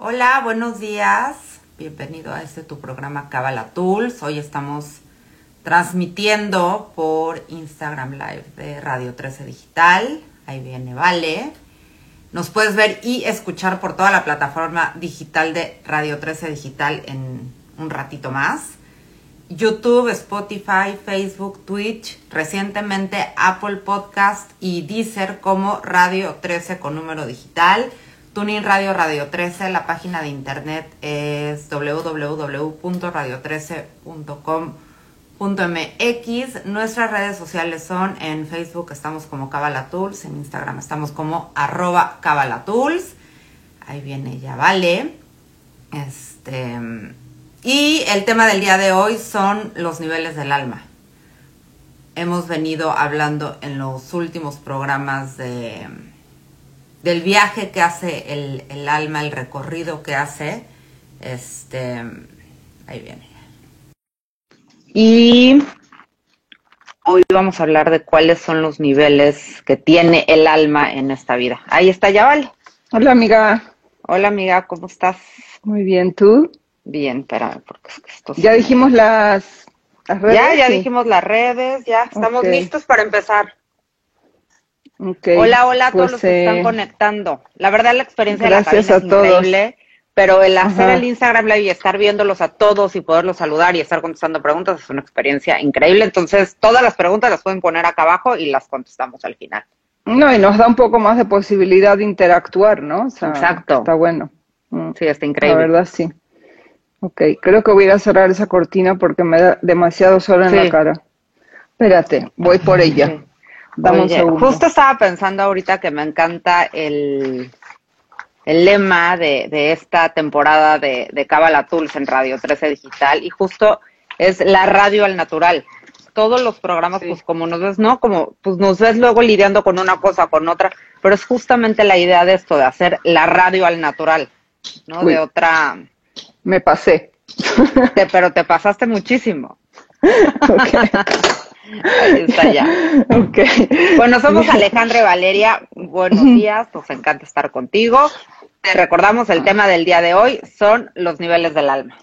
Hola, buenos días. Bienvenido a este tu programa Cabala Tools. Hoy estamos transmitiendo por Instagram Live de Radio 13 Digital. Ahí viene Vale. Nos puedes ver y escuchar por toda la plataforma digital de Radio 13 Digital en un ratito más. YouTube, Spotify, Facebook, Twitch, recientemente Apple Podcast y Deezer como Radio 13 con número digital. Tuning Radio Radio 13, la página de internet es www.radio13.com.mx. Nuestras redes sociales son en Facebook estamos como Cabalatools, en Instagram estamos como arroba Cabalatools. Ahí viene ya, vale. Este, y el tema del día de hoy son los niveles del alma. Hemos venido hablando en los últimos programas de del viaje que hace el, alma, el recorrido que hace. Este, ahí viene. Y hoy vamos a hablar de cuáles son los niveles que tiene el alma en esta vida. Ahí está, ya vale. Hola, amiga. Hola, amiga, ¿cómo estás? Muy bien, ¿tú? Bien, espérame, porque esto Ya dijimos las, redes. Ya, ya dijimos las redes, ya estamos listos para empezar. Hola, hola a todos pues, los que están eh, conectando. La verdad, la experiencia de la cabina es increíble, pero el hacer el Instagram Live y estar viéndolos a todos y poderlos saludar y estar contestando preguntas es una experiencia increíble. Entonces, todas las preguntas las pueden poner acá abajo y las contestamos al final. No, y nos da un poco más de posibilidad de interactuar, ¿no? Exacto. Está bueno. Mm. Sí, está increíble. La verdad, sí. Ok, creo que voy a cerrar esa cortina porque me da demasiado sol en la cara. Espérate, voy por ella. Justo estaba pensando ahorita que me encanta el, el lema de, esta temporada de, de Cabala Tools en Radio 13 Digital y justo es la radio al natural. Todos los programas, pues como nos ves, ¿no? Como pues nos ves luego lidiando con una cosa, con otra, pero es justamente la idea de esto, de hacer la radio al natural, ¿no? de otra... Me pasé. pero te pasaste muchísimo. Ahí está ya. Bueno, somos Alejandra y Valeria. Buenos días, nos encanta estar contigo. Te recordamos el tema del día de hoy, son los niveles del alma.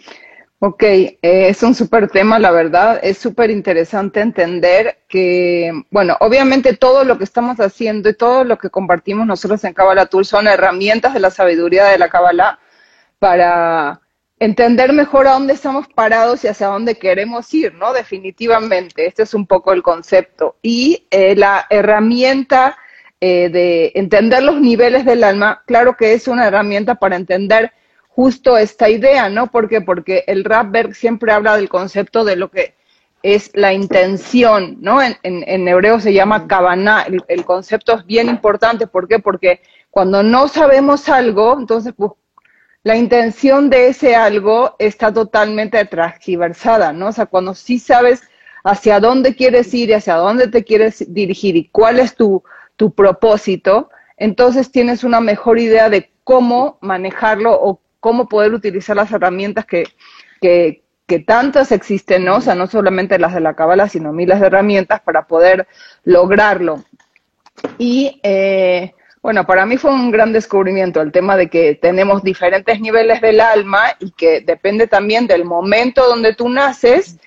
Ok, eh, es un súper tema, la verdad. Es súper interesante entender que, bueno, obviamente todo lo que estamos haciendo y todo lo que compartimos nosotros en Kabbalah Tool son herramientas de la sabiduría de la Kabbalah para entender mejor a dónde estamos parados y hacia dónde queremos ir, ¿no? Definitivamente, este es un poco el concepto. Y eh, la herramienta eh, de entender los niveles del alma, claro que es una herramienta para entender justo esta idea, ¿no? ¿Por qué? Porque el Rapberg siempre habla del concepto de lo que es la intención, ¿no? En, hebreo se llama kavaná, el, el, concepto es bien importante, ¿por qué? Porque cuando no sabemos algo, entonces pues, la intención de ese algo está totalmente transgiversada, ¿no? O sea, cuando sí sabes hacia dónde quieres ir y hacia dónde te quieres dirigir y cuál es tu, tu propósito, entonces tienes una mejor idea de cómo manejarlo o cómo poder utilizar las herramientas que, que, que tantas existen, ¿no? O sea, no solamente las de la cábala, sino miles de herramientas para poder lograrlo. Y eh, bueno, para mí fue un gran descubrimiento el tema de que tenemos diferentes niveles del alma y que depende también del momento donde tú naces,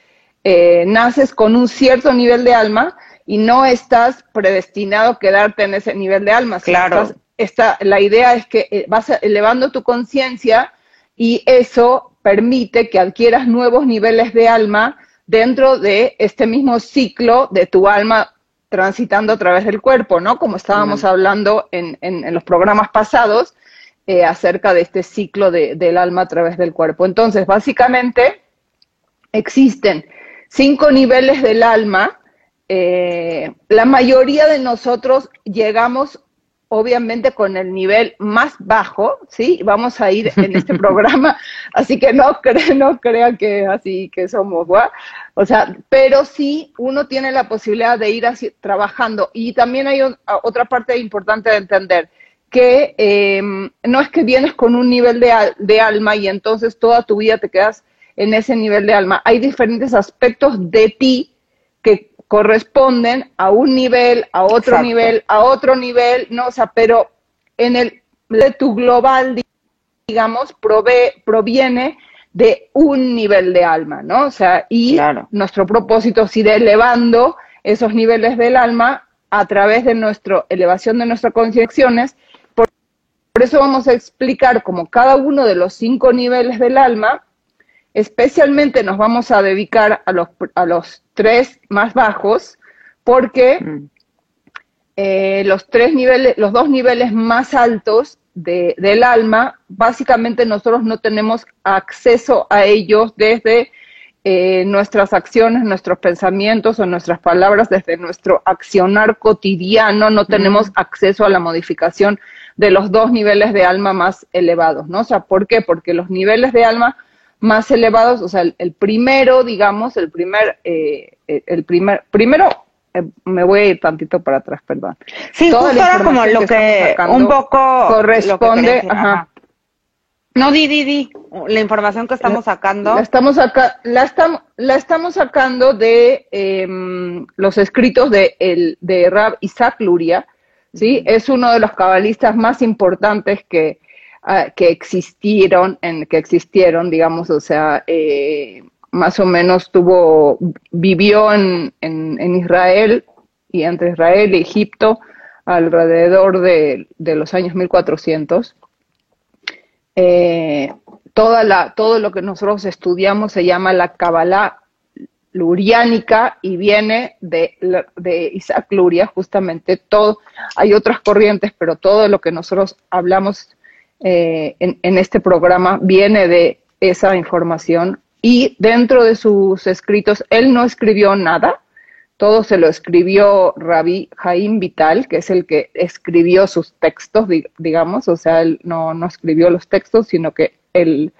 eh, naces con un cierto nivel de alma y no estás predestinado a quedarte en ese nivel de alma. Claro. la idea es que eh, vas elevando tu conciencia y eso permite que adquieras nuevos niveles de alma dentro de este mismo ciclo de tu alma transitando a través del cuerpo, ¿no? Como estábamos hablando en, en, los programas pasados eh, acerca de este ciclo de, del alma a través del cuerpo. Entonces, básicamente, existen cinco niveles del alma. Eh, la mayoría de nosotros llegamos obviamente con el nivel más bajo, ¿sí? Vamos a ir en este programa, así que no, cre no crean que así que somos, ¿va? O sea, pero sí uno tiene la posibilidad de ir así, trabajando. Y también hay otra parte importante de entender, que em, no es que vienes con un nivel de, de alma y entonces toda tu vida te quedas en ese nivel de alma. Hay diferentes aspectos de ti que corresponden a un nivel, a otro nivel, a otro nivel, no, o sea, pero en el de tu global, digamos, proviene de un nivel de alma, ¿no? O sea, y nuestro propósito es ir elevando esos niveles del alma a través de nuestra elevación de nuestras concepciones. Por, eso vamos a explicar como cada uno de los cinco niveles del alma, especialmente nos vamos a dedicar a los, a los tres más bajos, porque mm. eh, los tres niveles, los dos niveles más altos del alma, básicamente nosotros no tenemos acceso a ellos desde eh, nuestras acciones, nuestros pensamientos o nuestras palabras, desde nuestro accionar cotidiano, no tenemos acceso a la modificación de los dos niveles de alma más elevados, ¿no? O sea, ¿por qué? Porque los niveles de alma más elevados, o sea, el, primero, digamos, el primer, eh, el primer, primero eh, me voy a ir tantito para atrás, perdón. Sí, justo era como lo que, un poco corresponde, ajá. No, di, di, di, la información que estamos sacando. La estamos, acá, la estamos, la estamos sacando de em, los escritos de, el, de Rab Isaac Luria, ¿sí? Es uno de los cabalistas más importantes que, ah, que existieron, en, que existieron, digamos, o sea, eh, más o menos tuvo, vivió en, en, Israel y entre Israel y Egipto alrededor de, de los años 1400. Eh, toda la, todo lo que nosotros estudiamos se llama la Kabbalah luriánica y viene de, de Isaac Luria, justamente todo, hay otras corrientes, pero todo lo que nosotros hablamos eh, en, este programa viene de esa información y dentro de sus escritos, él no escribió nada, todo se lo escribió Rabbi Jaim Vital, que es el que escribió sus textos, digamos, o sea, él no, no escribió los textos, sino que él,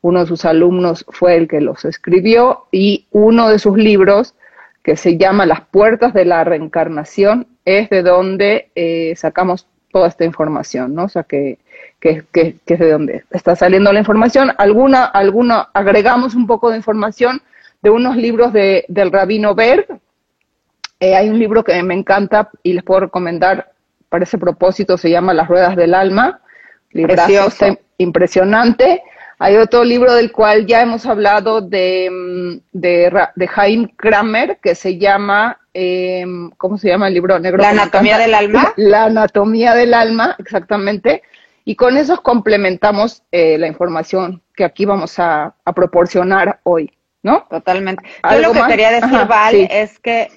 uno de sus alumnos fue el que los escribió, y uno de sus libros, que se llama Las puertas de la reencarnación, es de donde eh, sacamos toda esta información, ¿no? O sea, que que, es de donde está saliendo la información. Alguna, alguna, agregamos un poco de información de unos libros de, del rabino Berg. Eh, hay un libro que me encanta y les puedo recomendar para ese propósito, se llama Las Ruedas del Alma. Librazo impresionante. Hay otro libro del cual ya hemos hablado de, mm, de, de Jaime Kramer, que se llama, em, ¿cómo se llama el libro negro? La anatomía del alma. La anatomía del alma, exactamente. Y con eso complementamos eh, la información que aquí vamos a, proporcionar hoy, ¿no? Totalmente. Yo lo que quería decir, Val, es que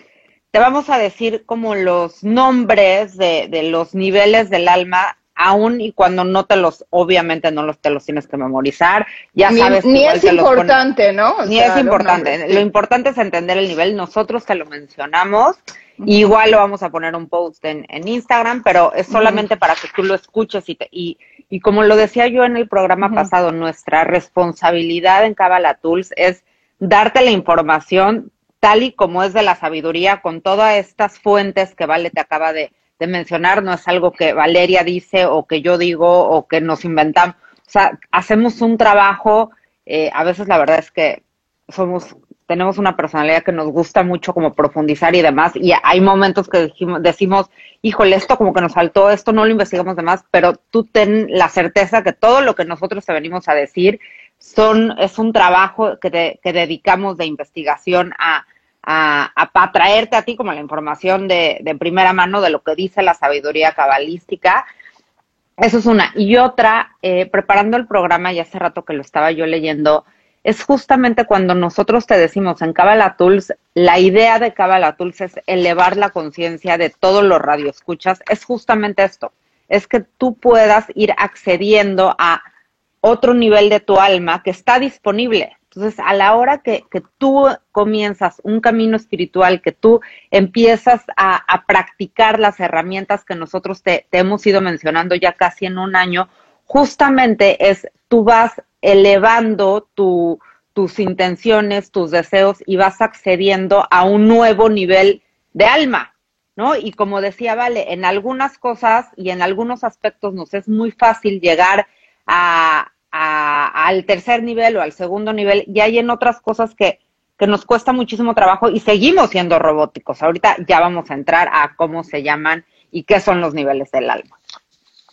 te vamos a decir como los nombres de, de los niveles del alma aún y cuando no te los, obviamente no los te los tienes que memorizar, ya sabes. Ni es importante, ¿no? ni es importante. Lo importante es entender el nivel. Nosotros te lo mencionamos Igual lo vamos a poner un post en, en Instagram, pero es solamente para que tú lo escuches y, y, y, como lo decía yo en el programa pasado, nuestra responsabilidad en Kabbalah Tools es darte la información tal y como es de la sabiduría, con todas estas fuentes que Vale te acaba de, de mencionar, no es algo que Valeria dice o que yo digo o que nos inventamos. O sea, hacemos un trabajo, eh, a veces la verdad es que somos tenemos una personalidad que nos gusta mucho como profundizar y demás, y hay momentos que decimos, híjole, esto como que nos faltó, esto no lo investigamos demás, pero tú ten la certeza que todo lo que nosotros te venimos a decir son, es un trabajo que, que dedicamos de investigación a, a, a, traerte a ti como la información de, de primera mano de lo que dice la sabiduría cabalística. Eso es una. Y otra, eh, preparando el programa, y hace rato que lo estaba yo leyendo, es justamente cuando nosotros te decimos en Kabbalah Tools, la idea de Kabbalah Tools es elevar la conciencia de todos los radioescuchas, es justamente esto, es que tú puedas ir accediendo a otro nivel de tu alma que está disponible. Entonces, a la hora que, que tú comienzas un camino espiritual, que tú empiezas a, a practicar las herramientas que nosotros te, te hemos ido mencionando ya casi en un año, justamente es tú vas elevando tus intenciones, tus deseos y vas accediendo a un nuevo nivel de alma, ¿no? Y como decía Vale, en algunas cosas y en algunos aspectos nos es muy fácil llegar a, al tercer nivel o al segundo nivel y hay en otras cosas que, que nos cuesta muchísimo trabajo y seguimos siendo robóticos. Ahorita ya vamos a entrar a cómo se llaman y qué son los niveles del alma.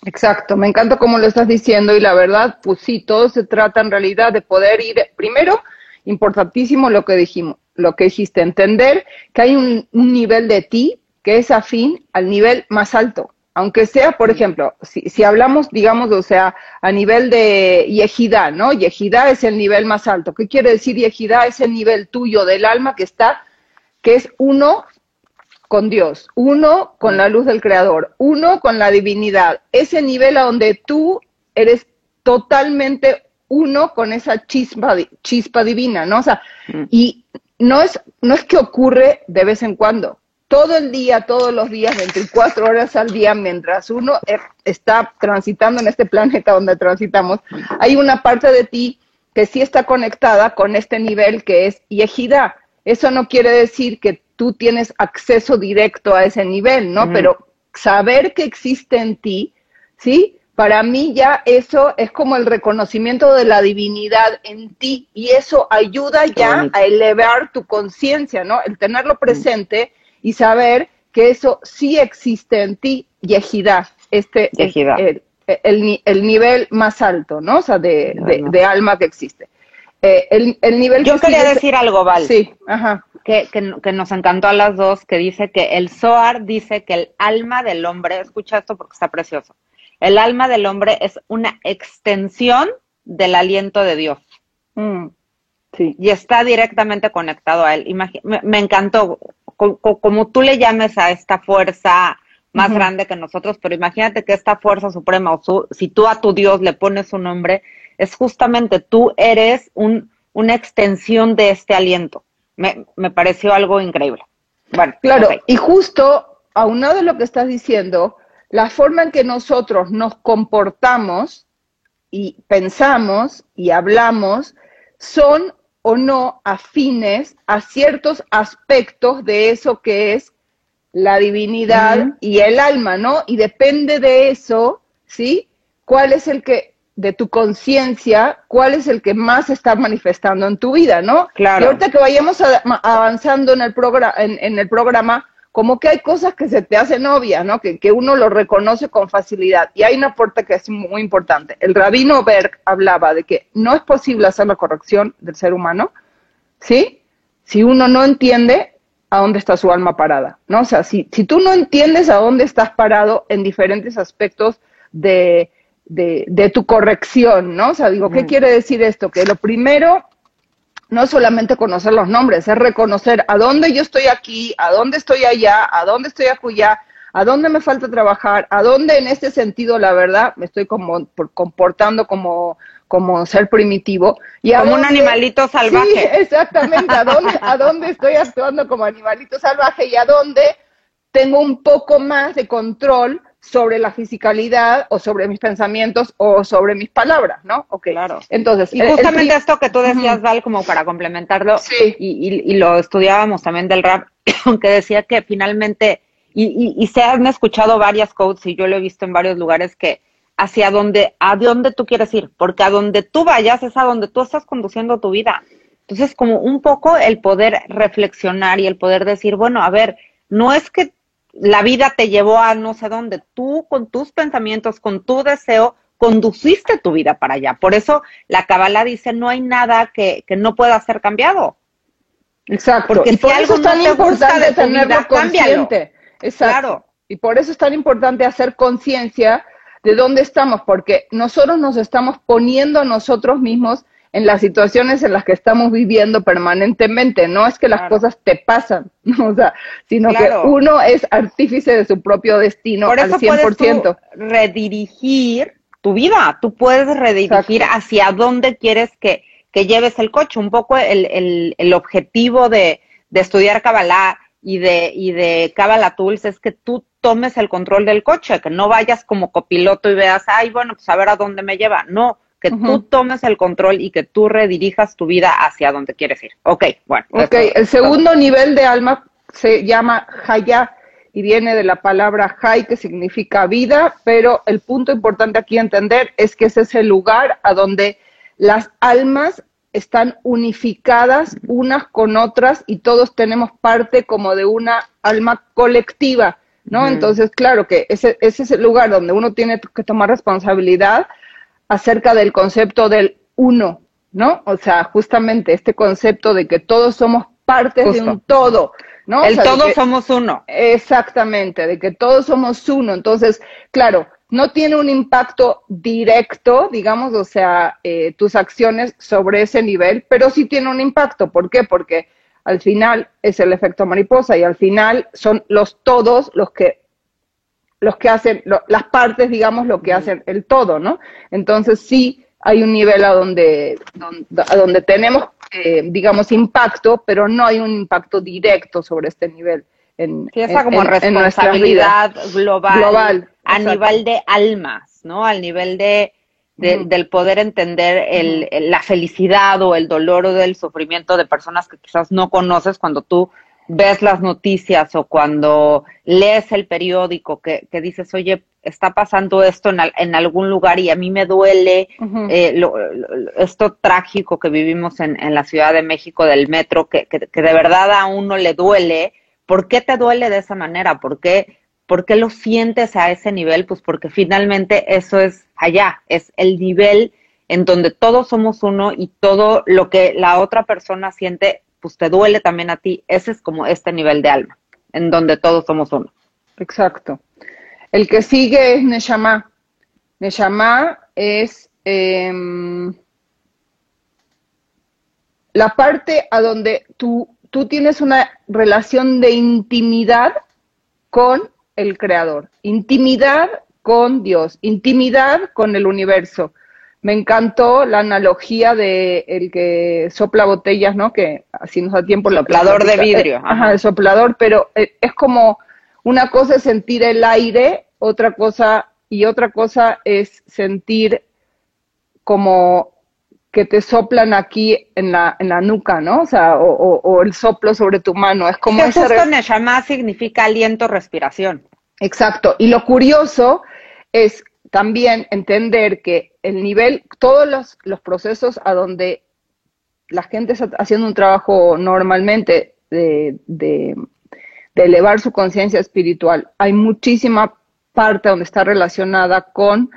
Exacto, me encanta cómo lo estás diciendo y la verdad, pues sí, todo se trata en realidad de poder ir, primero, importantísimo lo que dijimos, lo que dijiste, entender que hay un, nivel de ti que es afín al nivel más alto. Aunque sea, por ejemplo, si, si hablamos, digamos, o sea, a nivel de yejidá, ¿no? Yejidá es el nivel más alto. ¿Qué quiere decir yejidá? Es el nivel tuyo del alma que está, que es uno con Dios, uno con la luz del Creador, uno con la divinidad. Ese nivel a donde tú eres totalmente uno con esa chispa, chispa divina, ¿no? O sea, mm. y no es, no es que ocurre de vez en cuando. Todo el día, todos los días, 24 horas al día, mientras uno e, está transitando en este planeta donde transitamos, hay una parte de ti que sí está conectada con este nivel que es yejida. Eso no quiere decir que tú tienes acceso directo a ese nivel, ¿no? Pero saber que existe en ti, ¿sí? Para mí ya eso es como el reconocimiento de la divinidad en ti y eso ayuda ya a elevar tu conciencia, ¿no? El tenerlo presente y saber que eso sí existe en ti, Yejida, este El, el, nivel más alto, ¿no? O sea, de, de, alma que existe. Eh, el, el, nivel Yo quería decir algo, Val. Sí, ajá. Que, que, que, nos encantó a las dos, que dice que el Zohar dice que el alma del hombre, escucha esto porque está precioso, el alma del hombre es una extensión del aliento de Dios. Mm, sí. Y está directamente conectado a él. me, encantó, como, tú le llames a esta fuerza más grande que nosotros, pero imagínate que esta fuerza suprema, o si tú a tu Dios le pones un nombre, es justamente tú eres un, una extensión de este aliento. Me, me pareció algo increíble. Bueno, claro, y justo aunado de lo que estás diciendo, la forma en que nosotros nos comportamos y pensamos y hablamos son o no afines a ciertos aspectos de eso que es la divinidad y el alma, ¿no? Y depende de eso, ¿sí? ¿Cuál es el que, de tu conciencia, cuál es el que más está manifestando en tu vida, ¿no? Claro. Y ahorita que vayamos avanzando en el, programa, en el programa, como que hay cosas que se te hacen obvias, ¿no? Que, que, uno lo reconoce con facilidad. Y hay una puerta que es muy importante. El rabino Berg hablaba de que no es posible hacer la corrección del ser humano, ¿sí? Si uno no entiende a dónde está su alma parada, ¿no? O sea, si, si tú no entiendes a dónde estás parado en diferentes aspectos de, de, de tu corrección, ¿no? O sea, digo, ¿qué quiere decir esto? Que lo primero no es solamente conocer los nombres, es reconocer a dónde yo estoy aquí, a dónde estoy allá, a dónde estoy acullá, a dónde me falta trabajar, a dónde en este sentido, la verdad, me estoy como comportando como, como ser primitivo. Y como un animalito salvaje. Sí, exactamente, a dónde, a dónde estoy actuando como animalito salvaje y a dónde tengo un poco más de control sobre la fisicalidad o sobre mis pensamientos o sobre mis palabras, ¿no? Ok. Claro. Entonces, y justamente esto que tú decías, Val, como para complementarlo, y, lo estudiábamos también del rap, que decía que finalmente, y, y, se han escuchado varias codes y yo lo he visto en varios lugares que hacia dónde, a dónde tú quieres ir, porque a donde tú vayas es a donde tú estás conduciendo tu vida. Entonces, como un poco el poder reflexionar y el poder decir, bueno, a ver, no es que la vida te llevó a no sé dónde. Tú con tus pensamientos, con tu deseo, conduciste tu vida para allá. Por eso la Kabbalah dice, no hay nada que, que no pueda ser cambiado. Exacto. Porque y por eso es tan importante tenerlo consciente. Exacto. Y por eso es tan importante hacer conciencia de dónde estamos, porque nosotros nos estamos poniendo a nosotros mismos en las situaciones en las que estamos viviendo permanentemente. No es que las cosas te pasan, o sea, sino que uno es artífice de su propio destino Por eso al 100%. Puedes redirigir tu vida, tú puedes redirigir hacia dónde quieres que, que, lleves el coche. Un poco el, el, el objetivo de, de estudiar Kabbalah y de, y de Kabbalah Tools es que tú tomes el control del coche, que no vayas como copiloto y veas, ay, bueno, pues a ver a dónde me lleva. No, que tú tomes el control y que tú redirijas tu vida hacia donde quieres ir. Ok, bueno. Ok, el segundo nivel de alma se llama Haya y viene de la palabra Hay, que significa vida, pero el punto importante aquí entender es que ese es el lugar a donde las almas están unificadas unas con otras y todos tenemos parte como de una alma colectiva. ¿no? Entonces, claro que ese, ese es el lugar donde uno tiene que tomar responsabilidad acerca del concepto del uno, ¿no? O sea, justamente este concepto de que todos somos partes de un todo, ¿no? El todos somos uno. Exactamente, de que todos somos uno. Entonces, claro, no tiene un impacto directo, digamos, o sea, eh, tus acciones sobre ese nivel, pero sí tiene un impacto. ¿Por qué? Porque al final es el efecto mariposa y al final son los todos los que los que hacen las partes digamos lo que hacen el todo no entonces sí hay un nivel a donde, a donde tenemos eh, digamos impacto pero no hay un impacto directo sobre este nivel en, sí, esa como responsabilidad global, global a nivel de almas no al nivel de del poder entender el, la felicidad o el dolor o del sufrimiento de personas que quizás no conoces cuando tú ves las noticias o cuando lees el periódico que, que dices, oye, está pasando esto en, en, algún lugar y a mí me duele eh, lo, esto trágico que vivimos en, en, la Ciudad de México del metro, que, que, que, de verdad a uno le duele. ¿Por qué te duele de esa manera? ¿Por qué ¿Por qué lo sientes a ese nivel? Pues porque finalmente eso es allá, es el nivel en donde todos somos uno y todo lo que la otra persona siente, pues te duele también a ti. Ese es como este nivel de alma, en donde todos somos uno. Exacto. El que sigue es Neshama. Neshama es em, la parte a donde tú, tú tienes una relación de intimidad con el creador, intimidad con Dios, intimidad con el universo. Me encantó la analogía de el que sopla botellas, ¿no? Que así nos da tiempo. El soplador de vidrio. Eh, ajá, el soplador, pero eh, es como una cosa es sentir el aire, otra cosa y otra cosa es sentir como que te soplan aquí en la, en la nuca, ¿no? O sea, o, el soplo sobre tu mano. Es como justo Neshama significa aliento, respiración. Exacto. Y lo curioso es también entender que el nivel, todos los, los procesos a donde la gente está haciendo un trabajo normalmente de, de, elevar su conciencia espiritual, hay muchísima parte donde está relacionada con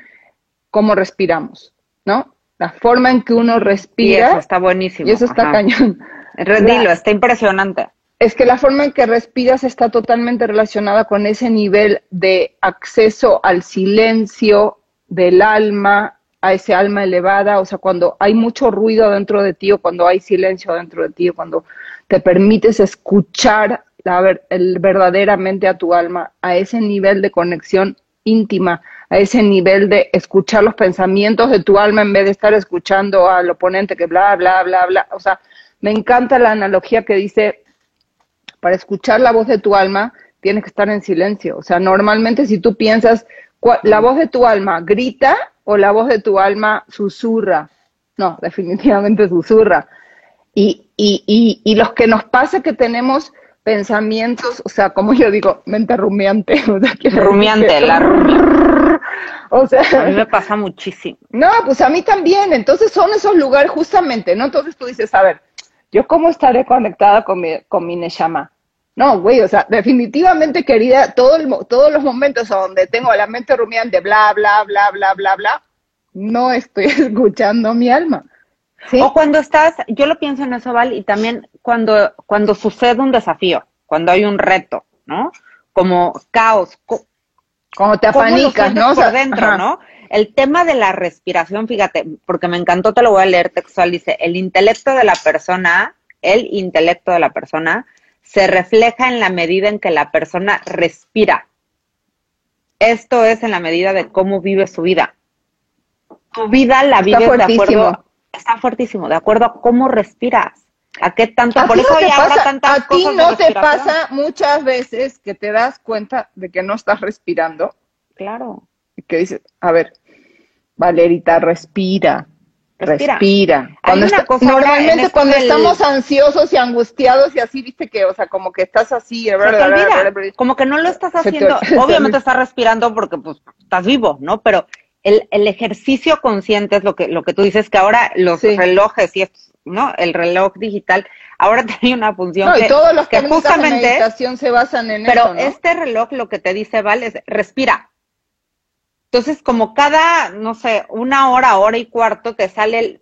cómo respiramos, ¿no? La forma en que uno respira. Y eso está buenísimo. Y eso está cañón. Redilo, está impresionante es que la forma en que respiras está totalmente relacionada con ese nivel de acceso al silencio del alma, a ese alma elevada, o sea, cuando hay mucho ruido dentro de ti o cuando hay silencio dentro de ti cuando te permites escuchar la, el, verdaderamente a tu alma, a ese nivel de conexión íntima, a ese nivel de escuchar los pensamientos de tu alma en vez de estar escuchando al oponente que bla, bla, bla, bla. O sea, me encanta la analogía que dice para escuchar la voz de tu alma, tienes que estar en silencio. O sea, normalmente si tú piensas, la voz de tu alma grita o la voz de tu alma susurra. No, definitivamente susurra. Y, y, y, y los que nos pasa que tenemos pensamientos, o sea, como yo digo, mente rumiante. rumiante, la rumiante. O sea, a mí me pasa muchísimo. No, pues a mí también. Entonces son esos lugares justamente, ¿no? Entonces tú dices, a ver, ¿yo cómo estaré conectada con mi, con mi Neshama? No, güey, o sea, definitivamente, querida, todo el, todos los momentos donde tengo la mente rumiante, bla, bla, bla, bla, bla, bla, no estoy escuchando mi alma. O cuando estás, yo lo pienso en eso, Val, y también cuando, cuando sucede un desafío, cuando hay un reto, ¿no? Como caos. como te apanicas, ¿no? Por dentro, ¿no? El tema de la respiración, fíjate, porque me encantó, te lo voy a leer textual, dice, el intelecto de la persona, el intelecto de la persona se refleja en la medida en que la persona respira. Esto es en la medida de cómo vive su vida. Tu vida la vives de acuerdo, está fuertísimo, de acuerdo a cómo respiras. ¿A qué tanto? Por eso tantas A ti no te pasa muchas veces que te das cuenta de que no estás respirando. Claro. Y que dices, a ver, Valerita, respira. Respira. Cuando normalmente cuando estamos ansiosos y angustiados y así, viste que, o sea, como que estás así, como que no lo estás haciendo. Obviamente estás respirando porque pues estás vivo, ¿no? Pero el, el, ejercicio consciente es lo que, lo que tú dices, que ahora los relojes y estos, ¿no? El reloj digital ahora tiene una función no, y todos los que justamente de meditación se basan en pero eso, Pero este reloj lo que te dice, vale, es respira. Entonces, como cada, no sé, una hora, hora y cuarto te sale el,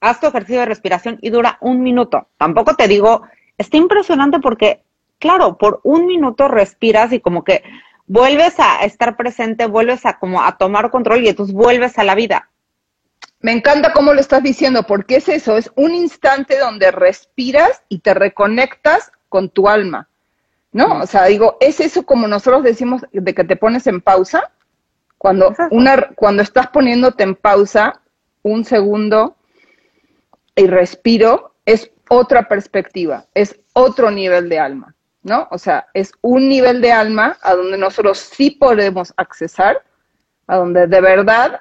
haz tu ejercicio de respiración y dura un minuto. Tampoco te digo, está impresionante porque, claro, por un minuto respiras y como que vuelves a estar presente, vuelves a como a tomar control y entonces vuelves a la vida. Me encanta cómo lo estás diciendo, porque es eso, es un instante donde respiras y te reconectas con tu alma, ¿no? O sea, digo, es eso como nosotros decimos de que te pones en pausa, cuando, una, cuando estás poniéndote en pausa un segundo y respiro, es otra perspectiva, es otro nivel de alma, ¿no? O sea, es un nivel de alma a donde nosotros sí podemos accesar, a donde de verdad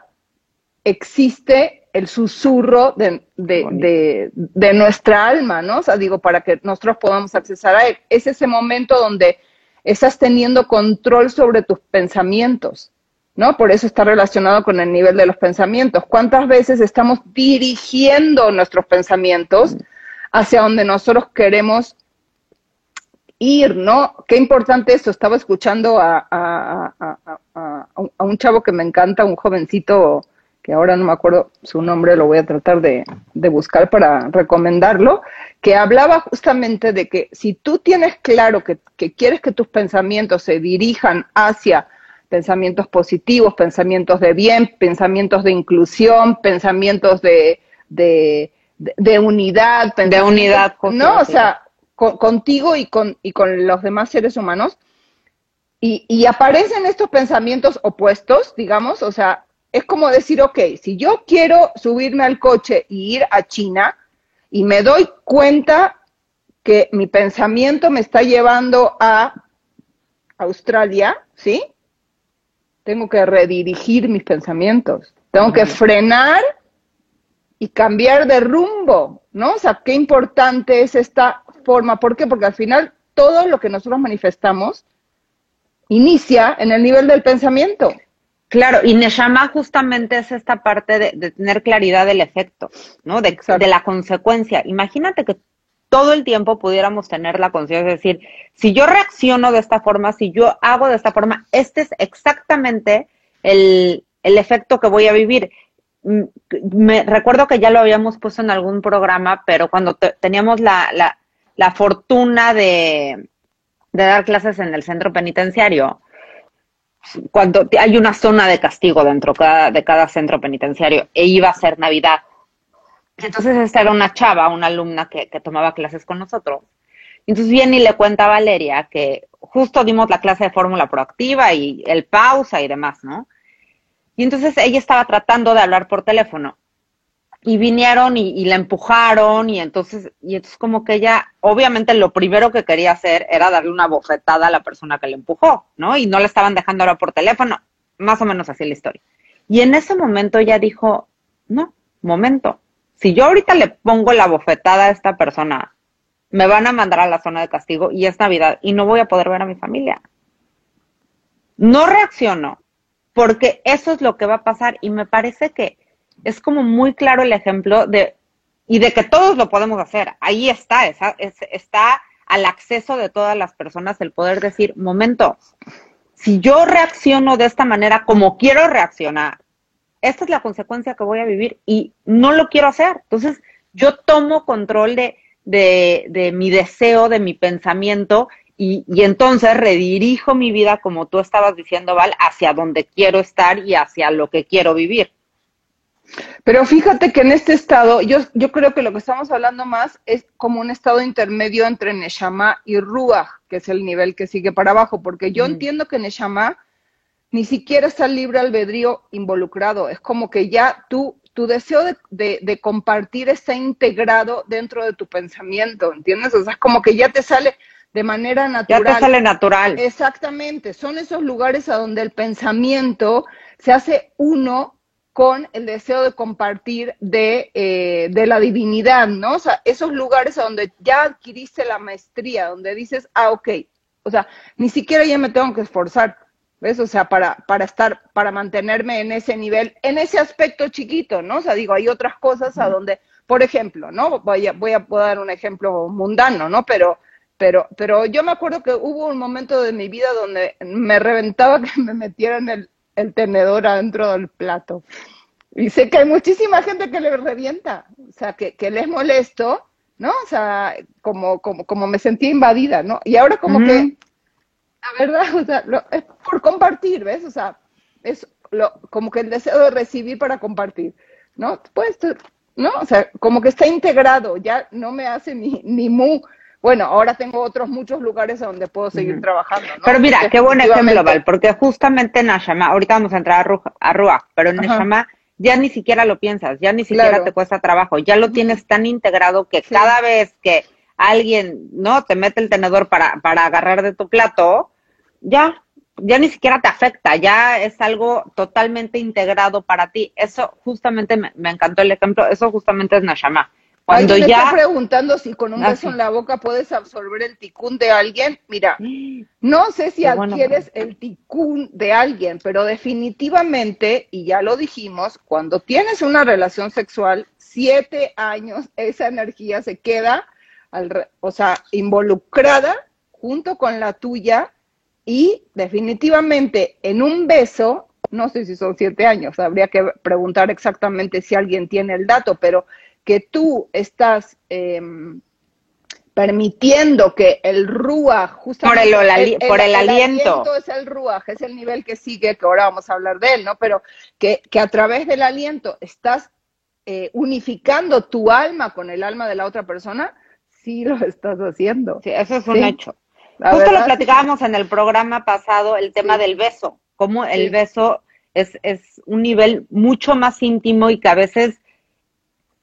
existe el susurro de, de, nuestra alma, ¿no? O sea, digo, para que nosotros podamos accesar a él. Es ese momento donde estás teniendo control sobre tus pensamientos, ¿no? Por eso está relacionado con el nivel de los pensamientos. ¿Cuántas veces estamos dirigiendo nuestros pensamientos hacia donde nosotros queremos ir, ¿no? Qué importante eso. Estaba escuchando a, un chavo que me encanta, un jovencito que ahora no me acuerdo su nombre, lo voy a tratar de, buscar para recomendarlo, que hablaba justamente de que si tú tienes claro que, quieres que tus pensamientos se dirijan hacia pensamientos positivos, pensamientos de bien, pensamientos de inclusión, pensamientos de, de, unidad, de unidad, no, o sea, contigo y con, y con los demás seres humanos, y, y aparecen estos pensamientos opuestos, digamos, o sea, es como decir, ok, si yo quiero subirme al coche y ir a China y me doy cuenta que mi pensamiento me está llevando a Australia, ¿sí? Tengo que redirigir mis pensamientos. Tengo que frenar y cambiar de rumbo, ¿no? O sea, qué importante es esta forma. ¿Por qué? Porque al final todo lo que nosotros manifestamos inicia en el nivel del pensamiento. Claro, y Neshama justamente es esta parte de, tener claridad del efecto, ¿no? De, de, la consecuencia. Imagínate que todo el tiempo pudiéramos tener la conciencia de decir, si yo reacciono de esta forma, si yo hago de esta forma, este es exactamente el, el efecto que voy a vivir. Mm, me recuerdo que ya lo habíamos puesto en algún programa, pero cuando teníamos la, la, la fortuna de, de dar clases en el centro penitenciario, cuando hay una zona de castigo dentro de cada centro penitenciario e iba a ser Navidad. Entonces esta era una chava, una alumna que, tomaba clases con nosotros. Entonces viene y le cuenta a Valeria que justo dimos la clase de fórmula proactiva y el pausa y demás, ¿no? Y entonces ella estaba tratando de hablar por teléfono y vinieron y, la empujaron y entonces, y entonces como que ella, obviamente lo primero que quería hacer era darle una bofetada a la persona que le empujó, ¿no? Y no le estaban dejando ahora por teléfono, más o menos así la historia. Y en ese momento ella dijo, no, momento, si yo ahorita le pongo la bofetada a esta persona, me van a mandar a la zona de castigo y es Navidad y no voy a poder ver a mi familia. No reacciono, porque eso es lo que va a pasar y me parece que es como muy claro el ejemplo de, y de que todos lo podemos hacer. Ahí está, está al acceso de todas las personas el poder decir, momento, si yo reacciono de esta manera como quiero reaccionar, esta es la consecuencia que voy a vivir y no lo quiero hacer. Entonces, yo tomo control de, de, de mi deseo, de mi pensamiento y, y, entonces redirijo mi vida, como tú estabas diciendo, Val, hacia donde quiero estar y hacia lo que quiero vivir. Pero fíjate que en este estado, yo, yo creo que lo que estamos hablando más es como un estado intermedio entre Neshama y Ruach, que es el nivel que sigue para abajo, porque yo entiendo que Neshama ni siquiera está el libre albedrío involucrado, es como que ya tú, tu deseo de, de, compartir está integrado dentro de tu pensamiento, ¿entiendes? O sea, es como que ya te sale de manera natural. Ya te sale natural. Exactamente, son esos lugares a donde el pensamiento se hace uno con el deseo de compartir de, eh, de, la divinidad, ¿no? O sea, esos lugares a donde ya adquiriste la maestría, donde dices, ah, ok, o sea, ni siquiera ya me tengo que esforzar, ¿Ves? O sea, para, para estar, para mantenerme en ese nivel, en ese aspecto chiquito, ¿no? O sea, digo, hay otras cosas a donde, por ejemplo, ¿no? Voy a, voy a dar un ejemplo mundano, ¿no? Pero, pero, pero yo me acuerdo que hubo un momento de mi vida donde me reventaba que me metieran el, el tenedor adentro del plato. Y sé que hay muchísima gente que le revienta, o sea, que, que les molesto, ¿no? O sea, como, como, como me sentía invadida, ¿no? Y ahora como que verdad, o sea, es por compartir, ¿ves? O sea, es lo, como que el deseo de recibir para compartir, ¿no? Pues, ¿no? O sea, como que está integrado, ya no me hace ni, ni mu. Bueno, ahora tengo otros muchos lugares donde puedo seguir trabajando. ¿no? Pero mira, qué buen ejemplo, Val, porque justamente en Nashama, ahorita vamos a entrar a, Ruach, pero en Nashama ya ni siquiera lo piensas, ya ni siquiera te cuesta trabajo, ya lo tienes tan integrado que cada vez que alguien, ¿no? Te mete el tenedor para, para agarrar de tu plato, ya, ya ni siquiera te afecta, ya es algo totalmente integrado para ti. Eso justamente me, encantó el ejemplo, eso justamente es Nashama. Cuando ya... está preguntando si con un ah, beso en la boca puedes absorber el ticún de alguien. Mira, no sé si adquieres el ticún de alguien, pero definitivamente, y ya lo dijimos, cuando tienes una relación sexual, siete años, esa energía se queda o sea, involucrada junto con la tuya y definitivamente en un beso, no sé si son siete años, habría que preguntar exactamente si alguien tiene el dato, pero que tú estás em, permitiendo que el ruaj, justamente por el, por el, aliento. es el ruaj, es el nivel que sigue, que ahora vamos a hablar de él, ¿no? Pero que, que a través del aliento estás eh, unificando tu alma con el alma de la otra persona, sí lo estás haciendo. Sí, eso es un hecho. Justo lo platicábamos en el programa pasado, el tema del beso, cómo el beso es, es un nivel mucho más íntimo y que a veces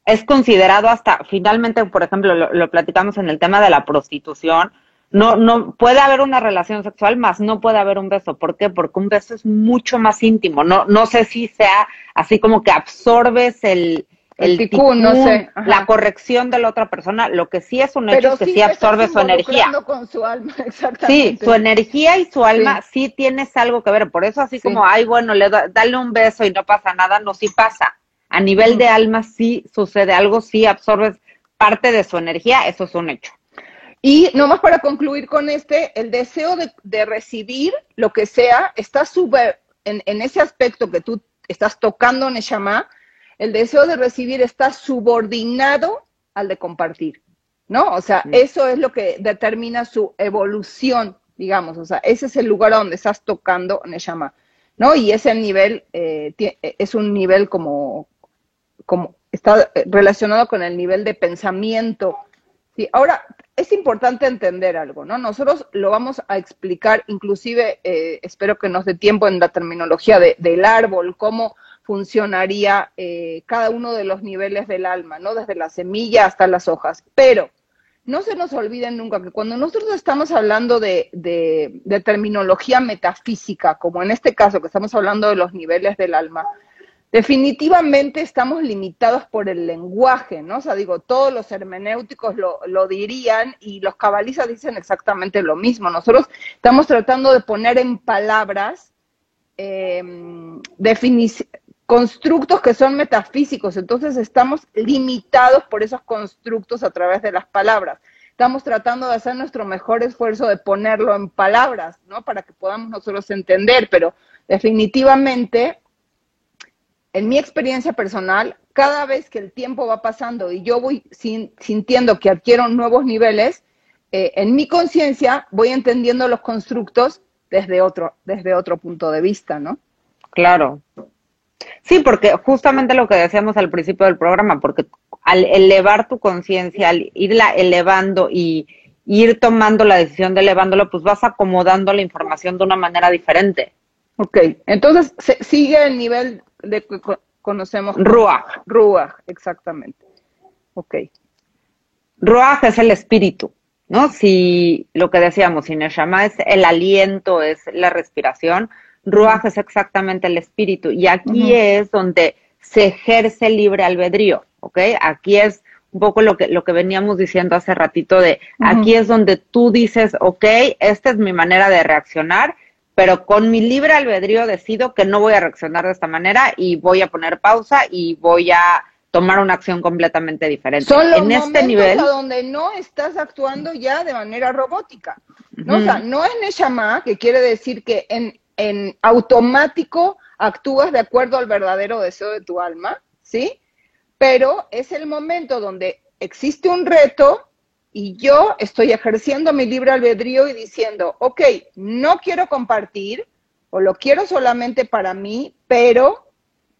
es considerado hasta, finalmente, por ejemplo, lo, platicamos en el tema de la prostitución, no, no puede haber una relación sexual más, no puede haber un beso. ¿Por qué? Porque un beso es mucho más íntimo. No, no sé si sea así como que absorbes el, el, ticún, no sé. la corrección de la otra persona, lo que sí es un hecho es que sí, absorbe su energía. Con su alma, exactamente. Sí, su energía y su alma sí. tienes algo que ver. Por eso así como, ay, bueno, le dale un beso y no pasa nada, no, sí pasa. A nivel de alma sí sucede algo, sí absorbes parte de su energía, eso es un hecho. Y nomás para concluir con este, el deseo de, recibir lo que sea está súper, en, en, ese aspecto que tú estás tocando, Neshama, el deseo de recibir está subordinado al de compartir, ¿no? O sea, eso es lo que determina su evolución, digamos, o sea, ese es el lugar a donde estás tocando Neshama, ¿no? Y ese nivel eh, es un nivel como, como, está relacionado con el nivel de pensamiento. Sí, ahora, es importante entender algo, ¿no? Nosotros lo vamos a explicar, inclusive, eh, espero que nos dé tiempo en la terminología del árbol, cómo funcionaría eh, cada uno de los niveles del alma, ¿no? Desde la semilla hasta las hojas. Pero no se nos olviden nunca que cuando nosotros estamos hablando de, de, terminología metafísica, como en este caso que estamos hablando de los niveles del alma, definitivamente estamos limitados por el lenguaje, ¿no? O sea, digo, todos los hermenéuticos lo, lo dirían y los cabalistas dicen exactamente lo mismo. Nosotros estamos tratando de poner en palabras eh, constructos que son metafísicos, entonces estamos limitados por esos constructos a través de las palabras. Estamos tratando de hacer nuestro mejor esfuerzo de ponerlo en palabras, ¿no? Para que podamos nosotros entender, pero definitivamente, en mi experiencia personal, cada vez que el tiempo va pasando y yo voy sintiendo que adquiero nuevos niveles, eh, en mi conciencia voy entendiendo los constructos desde otro, desde otro punto de vista, ¿no? Claro, Sí, porque justamente lo que decíamos al principio del programa, porque al elevar tu conciencia, al irla elevando y ir tomando la decisión de elevándolo, pues vas acomodando la información de una manera diferente. Ok, entonces sigue el nivel de que conocemos. Ruach. Ruach, exactamente. Ok. Ruach es el espíritu, ¿no? Si lo que decíamos, si Neshama es el aliento, es la respiración, Ruach es exactamente el espíritu y aquí es donde se ejerce libre albedrío, ¿ok? Aquí es un poco lo que, lo que veníamos diciendo hace ratito de, aquí es donde tú dices, ok, esta es mi manera de reaccionar, pero con mi libre albedrío decido que no voy a reaccionar de esta manera y voy a poner pausa y voy a tomar una acción completamente diferente. Son los en este nivel donde no estás actuando ya de manera robótica. ¿no? O sea, no es Neshama, que quiere decir que en, en automático actúas de acuerdo al verdadero deseo de tu alma, ¿sí? Pero es el momento donde existe un reto y yo estoy ejerciendo mi libre albedrío y diciendo, ok, no quiero compartir o lo quiero solamente para mí, pero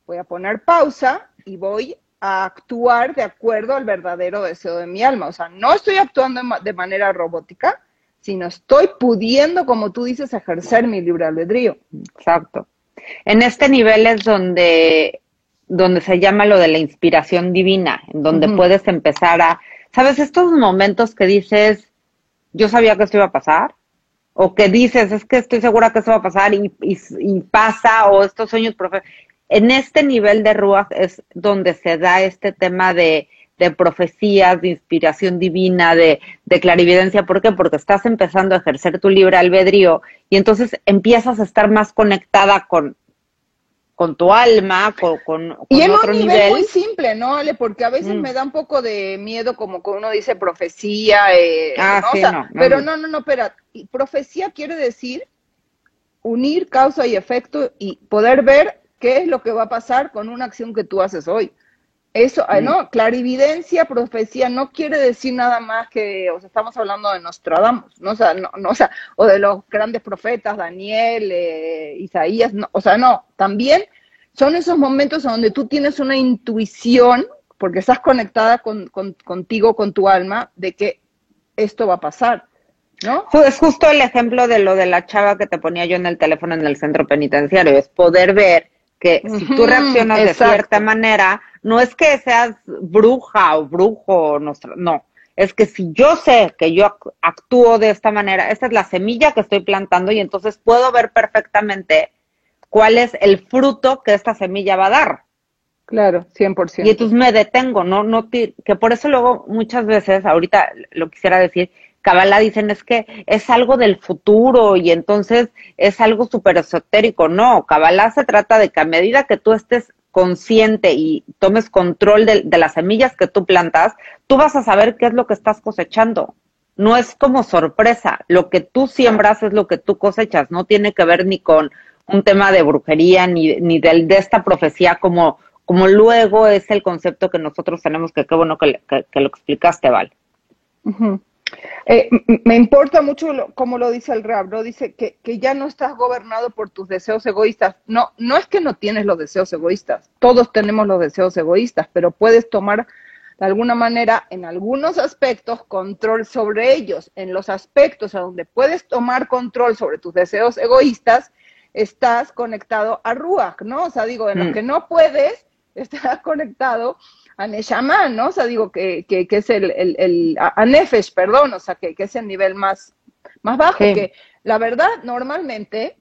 voy a poner pausa y voy a actuar de acuerdo al verdadero deseo de mi alma. O sea, no estoy actuando de manera robótica, sino estoy pudiendo, como tú dices, ejercer mi libre albedrío. Exacto. En este nivel es donde, donde se llama lo de la inspiración divina, en donde puedes empezar a, ¿sabes? Estos momentos que dices, yo sabía que esto iba a pasar, o que dices, es que estoy segura que esto va a pasar y, y pasa, o estos sueños profesionales en este nivel de Ruach es donde se da este tema de, profecías, de inspiración divina, de, clarividencia. ¿Por qué? Porque estás empezando a ejercer tu libre albedrío y entonces empiezas a estar más conectada con, con tu alma, con, con, y en un nivel, muy simple, ¿no, Ale? Porque a veces mm. me da un poco de miedo, como cuando uno dice profecía, eh, ah, sí, no, pero no, no, no, espera. Profecía quiere decir unir causa y efecto y poder ver qué es lo que va a pasar con una acción que tú haces hoy. Eso, ah, ¿no? Clarividencia, profecía, no quiere decir nada más que, o sea, estamos hablando de Nostradamus, ¿no? O sea, no, o, sea, o de los grandes profetas, Daniel, eh, Isaías, no, o sea, no, también son esos momentos donde tú tienes una intuición, porque estás conectada con, contigo, con tu alma, de que esto va a pasar. ¿No? Es justo el ejemplo de lo de la chava que te ponía yo en el teléfono en el centro penitenciario, es poder ver que si tú reaccionas de cierta manera, no es que seas bruja o brujo, no, es que si yo sé que yo actúo de esta manera, esta es la semilla que estoy plantando y entonces puedo ver perfectamente cuál es el fruto que esta semilla va a dar. Claro, 100%. Y entonces me detengo, no, no, que por eso luego muchas veces, ahorita lo quisiera decir, Kabbalah dicen es que es algo del futuro y entonces es algo súper esotérico. No, Kabbalah se trata de que a medida que tú estés consciente y tomes control de, las semillas que tú plantas, tú vas a saber qué es lo que estás cosechando. No es como sorpresa, lo que tú siembras es lo que tú cosechas, no tiene que ver ni con un tema de brujería ni, ni de, de esta profecía como, como luego es el concepto que nosotros tenemos, que qué bueno que, lo explicaste, Val. Eh, me importa mucho como lo dice el rap, ¿no? Dice que, que, ya no estás gobernado por tus deseos egoístas. No, no es que no tienes los deseos egoístas, todos tenemos los deseos egoístas, pero puedes tomar de alguna manera en algunos aspectos control sobre ellos. En los aspectos a donde puedes tomar control sobre tus deseos egoístas, estás conectado a Ruach, ¿no? O sea, digo, en los mm. que no puedes, estás conectado a Neshama, ¿no? O sea, digo que, que, es el, el, el, a Nefesh, perdón, o sea, que, que es el nivel más, más bajo, que la verdad, normalmente,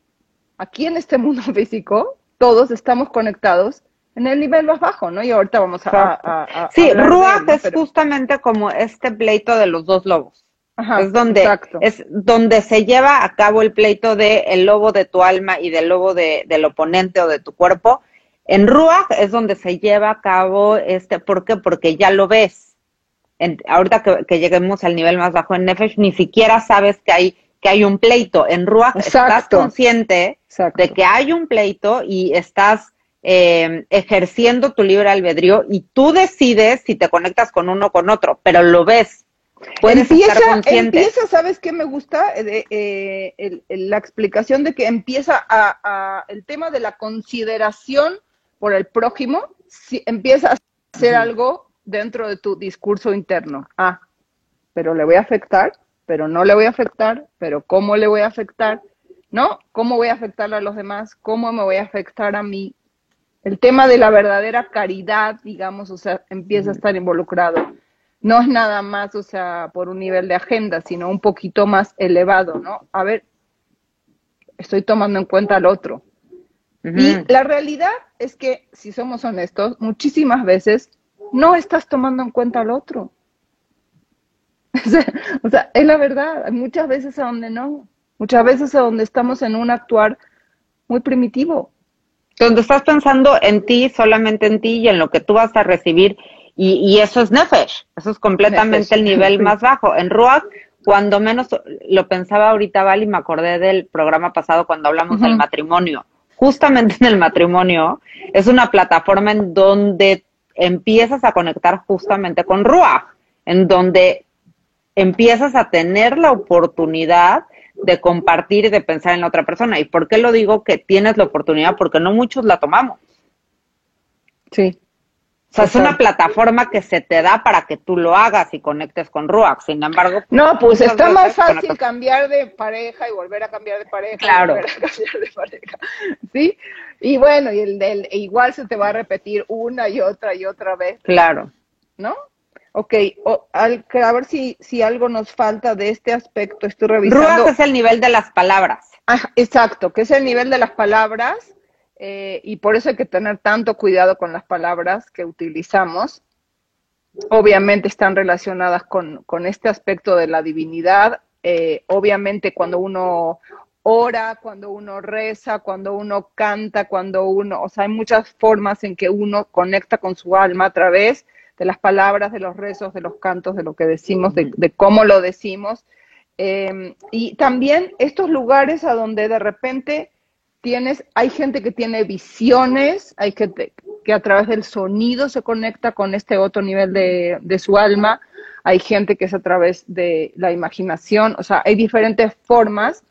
aquí en este mundo físico, todos estamos conectados en el nivel más bajo, ¿no? Y ahorita vamos a... sí, Ruach es justamente como este pleito de los dos lobos. Ajá, es donde es donde se lleva a cabo el pleito de el lobo de tu alma y del lobo de, del oponente o de tu cuerpo en Ruach es donde se lleva a cabo este, ¿por qué? Porque ya lo ves. ahorita que, lleguemos al nivel más bajo en Nefesh, ni siquiera sabes que hay, que hay un pleito. En Ruach estás consciente de que hay un pleito y estás eh, ejerciendo tu libre albedrío y tú decides si te conectas con uno o con otro, pero lo ves. Puedes empieza, empieza, ¿sabes qué me gusta? Eh, eh, la explicación de que empieza a, el tema de la consideración por el prójimo, si empieza a hacer algo dentro de tu discurso interno. Ah, pero le voy a afectar, pero no le voy a afectar, pero ¿cómo le voy a afectar? ¿No? ¿Cómo voy a afectar a los demás? ¿Cómo me voy a afectar a mí? El tema de la verdadera caridad, digamos, o sea, empieza a estar involucrado. No es nada más, o sea, por un nivel de agenda, sino un poquito más elevado, ¿no? A ver, estoy tomando en cuenta al otro. Y la realidad es que, si somos honestos, muchísimas veces no estás tomando en cuenta al otro. o sea, es la verdad, muchas veces a donde no. Muchas veces es donde estamos en un actuar muy primitivo. Donde estás pensando en ti, solamente en ti y en lo que tú vas a recibir. Y, eso es Nefesh, eso es completamente el nivel más bajo. En Ruach, cuando menos lo pensaba ahorita, Val, y me acordé del programa pasado cuando hablamos del matrimonio. Justamente en el matrimonio es una plataforma en donde empiezas a conectar justamente con Ruach, en donde empiezas a tener la oportunidad de compartir y de pensar en la otra persona. ¿Y por qué lo digo que tienes la oportunidad? Porque no muchos la tomamos. Sí. O sea, es una plataforma que se te da para que tú lo hagas y conectes con Ruach. Sin embargo, no, pues está más fácil cambiar de pareja y volver a cambiar de pareja. Claro. Sí. Y bueno, y el del igual se te va a repetir una y otra y otra vez. Claro. ¿No? Ok, al, a ver si, si algo nos falta de este aspecto. Estoy revisando. Ruach es el nivel de las palabras. Ah, exacto, que es el nivel de las palabras. Eh, y por eso hay que tener tanto cuidado con las palabras que utilizamos. Obviamente están relacionadas con, con este aspecto de la divinidad. Eh, obviamente cuando uno ora, cuando uno reza, cuando uno canta, cuando uno, o sea, hay muchas formas en que uno conecta con su alma a través de las palabras, de los rezos, de los cantos, de lo que decimos, de, cómo lo decimos. Em, y también estos lugares a donde de repente tienes, hay gente que tiene visiones, hay gente que a través del sonido se conecta con este otro nivel de, de su alma, hay gente que es a través de la imaginación, o sea, hay diferentes formas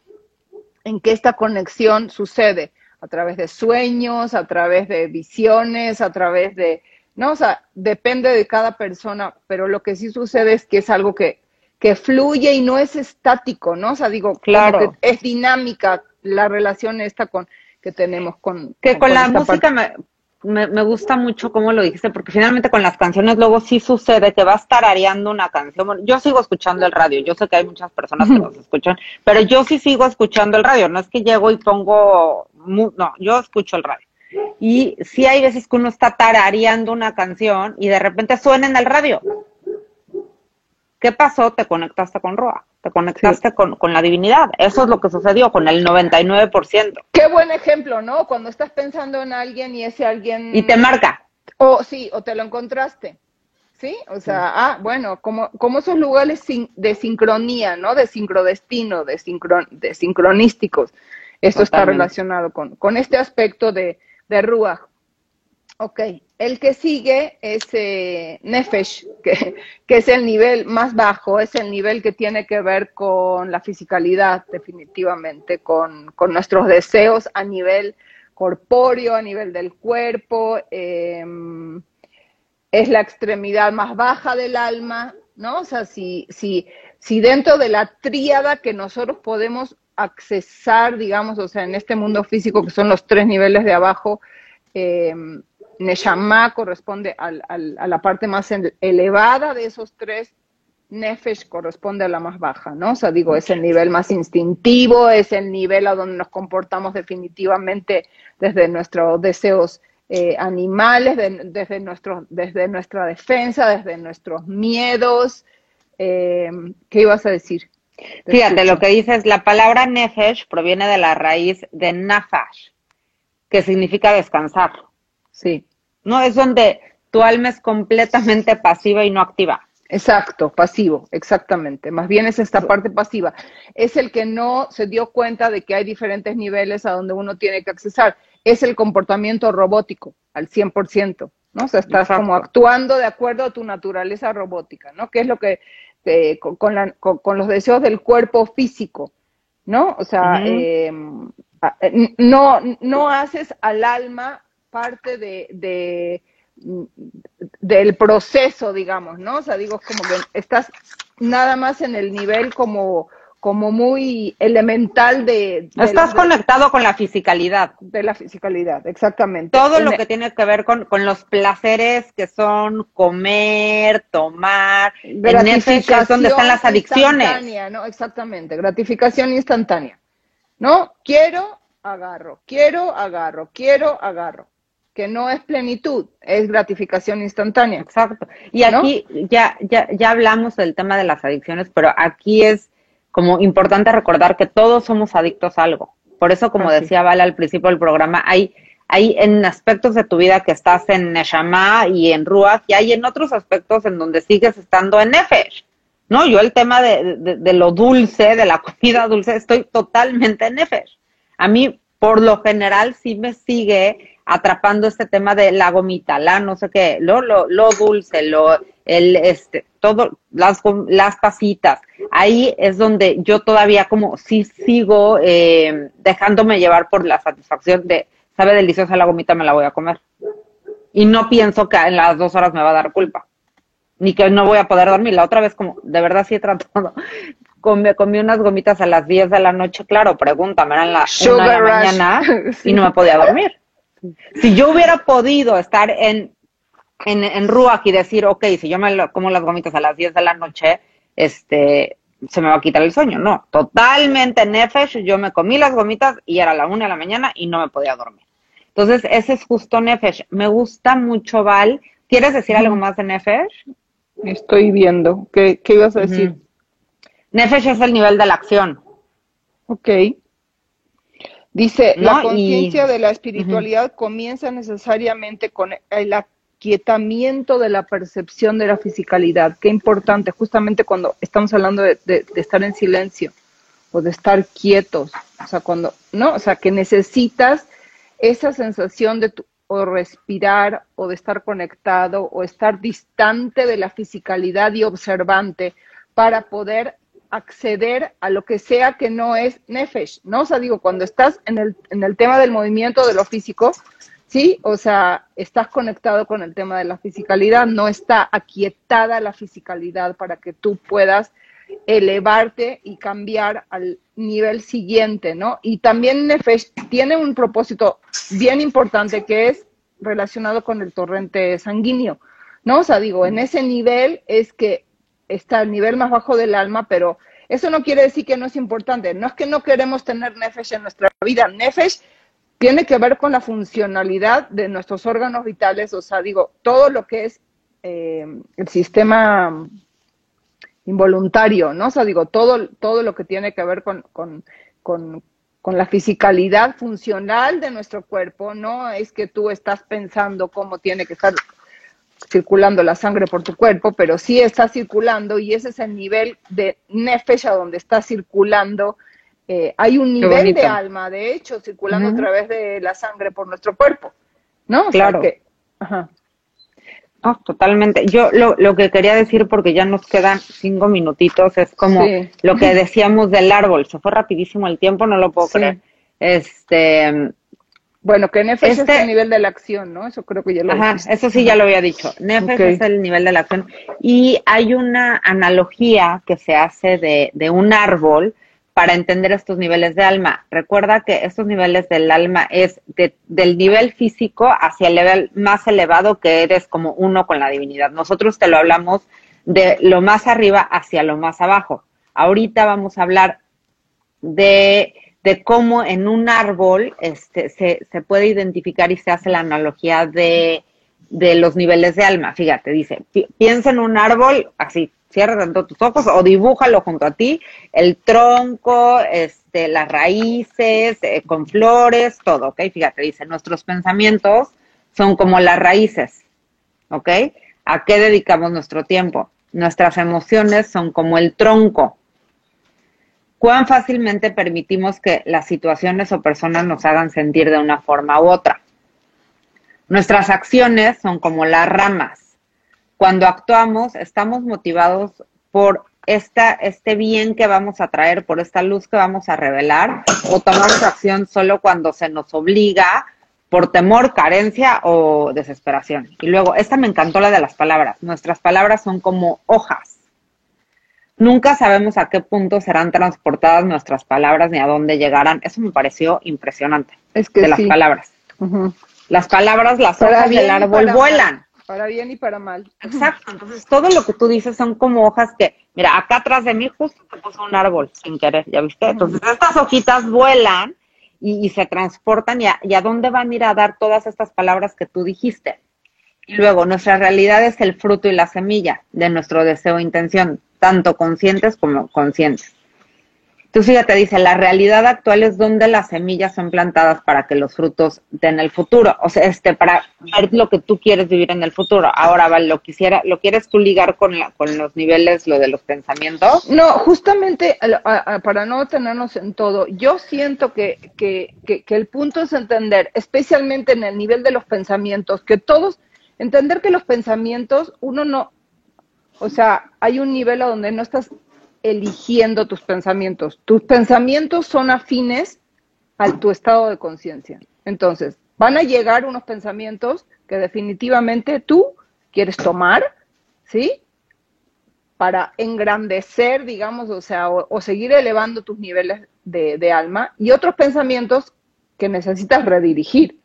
en que esta conexión sucede, a través de sueños, a través de visiones, a través de ¿no? O sea, depende de cada persona, pero lo que sí sucede es que es algo que, que fluye y no es estático, ¿no? O sea, digo, claro. es dinámica la relación esta con que tenemos con... Que con, la música me, me, gusta mucho cómo lo dijiste, porque finalmente con las canciones luego sí sucede que vas tarareando una canción. yo sigo escuchando el radio, yo sé que hay muchas personas que nos escuchan, pero yo sí sigo escuchando el radio, no es que llego y pongo... No, yo escucho el radio. Y sí hay veces que uno está tarareando una canción y de repente suena en el radio. ¿Qué pasó? Te conectaste con Roa, te conectaste con, la divinidad. Eso es lo que sucedió con el 99%. Qué buen ejemplo, ¿no? Cuando estás pensando en alguien y ese alguien... Y te marca. O sí, o te lo encontraste. ¿Sí? O sea, ah, bueno, como, como esos lugares de sincronía, ¿no? De sincrodestino, de, de sincronísticos. Esto está relacionado con, con este aspecto de, de Ruach. Ok, el que sigue es eh, Nefesh, que, es el nivel más bajo, es el nivel que tiene que ver con la fisicalidad, definitivamente, con, nuestros deseos a nivel corpóreo, a nivel del cuerpo, em, es la extremidad más baja del alma, ¿no? O sea, si, si, dentro de la tríada que nosotros podemos accesar, digamos, o sea, en este mundo físico que son los tres niveles de abajo, eh, Neshama corresponde a la parte más elevada de esos tres, Nefesh corresponde a la más baja, ¿no? O sea, digo, es el nivel más instintivo, es el nivel a donde nos comportamos definitivamente desde nuestros deseos eh, animales, desde, nuestro, desde nuestra defensa, desde nuestros miedos. Eh, ¿Qué ibas a decir? Fíjate, lo que dices, la palabra nefesh proviene de la raíz de nafash, que significa descansar. Sí. No es donde tu alma es completamente pasiva y no activa. Exacto, pasivo, exactamente. Más bien es esta parte pasiva. Es el que no se dio cuenta de que hay diferentes niveles a donde uno tiene que accesar. Es el comportamiento robótico al 100%, ¿no? O sea, estás como actuando de acuerdo a tu naturaleza robótica, ¿no? Que es lo que este, con, los deseos del cuerpo físico, ¿no? O sea, em, eh, no, no haces al alma parte de, del proceso, digamos, ¿no? O sea, digo, como que estás nada más en el nivel como como muy elemental de... Estás conectado con la fisicalidad. De la fisicalidad, exactamente. Todo lo que tiene que ver con, los placeres que son comer, tomar, gratificación es donde están las adicciones. ¿no? Exactamente, gratificación instantánea. ¿No? Quiero, agarro, quiero, agarro, quiero, agarro. Que no es plenitud, es gratificación instantánea. Exacto. Y aquí ya, ya, ya hablamos del tema de las adicciones, pero aquí es como importante recordar que todos somos adictos a algo. Por eso, como decía Val al principio del programa, hay, hay en aspectos de tu vida que estás en Neshama y en Ruach, y hay en otros aspectos en donde sigues estando en Nefesh. ¿No? Yo el tema de, de, lo dulce, de la comida dulce, estoy totalmente en Nefesh. A mí, por lo general, sí me sigue atrapando este tema de la gomita, la no sé qué, lo, lo, lo dulce, lo, el, este, todo, las, las pasitas. Ahí es donde yo todavía como sí sigo eh, dejándome llevar por la satisfacción de, sabe deliciosa la gomita, me la voy a comer. Y no pienso que en las dos horas me va a dar culpa. Ni que no voy a poder dormir. La otra vez como, de verdad sí he tratado. Comí, comí unas gomitas a las 10 de la noche, claro, pregúntame, eran las una de la mañana y no me podía dormir. Si yo hubiera podido estar en en, en Ruach y decir, ok, si yo me como las gomitas a las 10 de la noche, este, se me va a quitar el sueño. No, totalmente Nefesh, yo me comí las gomitas y era la una de la mañana y no me podía dormir. Entonces, ese es justo Nefesh. Me gusta mucho, Val. ¿Quieres decir algo más de Nefesh? Estoy viendo. ¿Qué, qué ibas a decir? Nefesh es el nivel de la acción. Ok. Dice, la conciencia de la espiritualidad comienza necesariamente con el, quietamiento de la percepción de la fisicalidad. Qué importante, justamente cuando estamos hablando de, estar en silencio o de estar quietos, o sea, cuando, ¿no? O sea, que necesitas esa sensación de o respirar o de estar conectado o estar distante de la fisicalidad y observante para poder acceder a lo que sea que no es nefesh, ¿no? O sea, digo, cuando estás en el, en el tema del movimiento de lo físico, ¿sí? O sea, estás conectado con el tema de la fisicalidad, no está aquietada la fisicalidad para que tú puedas elevarte y cambiar al nivel siguiente, ¿no? Y también Nefesh tiene un propósito bien importante que es relacionado con el torrente sanguíneo, ¿no? O sea, digo, en ese nivel es que está el nivel más bajo del alma, pero eso no quiere decir que no es importante. No es que no queremos tener Nefesh en nuestra vida. Nefesh tiene que ver con la funcionalidad de nuestros órganos vitales, o sea, digo, todo lo que es eh, el sistema involuntario, ¿no? O sea, digo, todo, todo lo que tiene que ver con, con, con, con, la fisicalidad funcional de nuestro cuerpo, no es que tú estás pensando cómo tiene que estar circulando la sangre por tu cuerpo, pero sí está circulando y ese es el nivel de nefesh donde está circulando eh, hay un nivel de alma, de hecho, circulando a través de la sangre por nuestro cuerpo, ¿no? claro. totalmente. Yo lo, lo, que quería decir, porque ya nos quedan cinco minutitos, es como lo que decíamos del árbol. Se fue rapidísimo el tiempo, no lo puedo creer. Este. Bueno, que Nefesh es este el nivel de la acción, ¿no? Eso creo que ya lo Ajá, eso sí ya lo había dicho. Nefesh es el nivel de la acción. Y hay una analogía que se hace de, de un árbol para entender estos niveles de alma. Recuerda que estos niveles del alma es del nivel físico hacia el nivel más elevado que eres como uno con la divinidad. Nosotros te lo hablamos de lo más arriba hacia lo más abajo. Ahorita vamos a hablar de, cómo en un árbol este, se, se, puede identificar y se hace la analogía de, de los niveles de alma. Fíjate, dice, piensa en un árbol así, cierra tanto tus ojos o dibújalo junto a ti, el tronco, este, las raíces, eh, con flores, todo, ¿ok? Fíjate, dice, nuestros pensamientos son como las raíces, ¿ok? ¿A qué dedicamos nuestro tiempo? Nuestras emociones son como el tronco. ¿Cuán fácilmente permitimos que las situaciones o personas nos hagan sentir de una forma u otra? Nuestras acciones son como las ramas cuando actuamos, estamos motivados por esta, este bien que vamos a traer, por esta luz que vamos a revelar, o tomamos acción solo cuando se nos obliga por temor, carencia o desesperación. Y luego, esta me encantó la de las palabras. Nuestras palabras son como hojas. Nunca sabemos a qué punto serán transportadas nuestras palabras ni a dónde llegarán. Eso me pareció impresionante. Es que de las palabras. Las palabras, las hojas del árbol vuelan. Para bien y para mal. Exacto. Entonces, todo lo que tú dices son como hojas que, mira, acá atrás de mí justo te puso un árbol sin querer, ¿ya viste? Entonces, estas hojitas vuelan y, se transportan y a, dónde van a ir a dar todas estas palabras que tú dijiste. Y luego, nuestra realidad es el fruto y la semilla de nuestro deseo e intención, tanto conscientes como conscientes. Tú fíjate, dice, la realidad actual es donde las semillas son plantadas para que los frutos den el futuro. O sea, este, para ver lo que tú quieres vivir en el futuro. Ahora, Val, lo quisiera, ¿lo quieres tú ligar con, la, con los niveles, lo de los pensamientos? No, justamente para no tenernos en todo, yo siento que, que, que, que el punto es entender, especialmente en el nivel de los pensamientos, que todos, entender que los pensamientos, uno no, o sea, hay un nivel a donde no estás eligiendo tus pensamientos. Tus pensamientos son afines a tu estado de conciencia. Entonces, van a llegar unos pensamientos que definitivamente tú quieres tomar, ¿sí? Para engrandecer, digamos, o sea, o, seguir elevando tus niveles de, alma, y otros pensamientos que necesitas redirigir,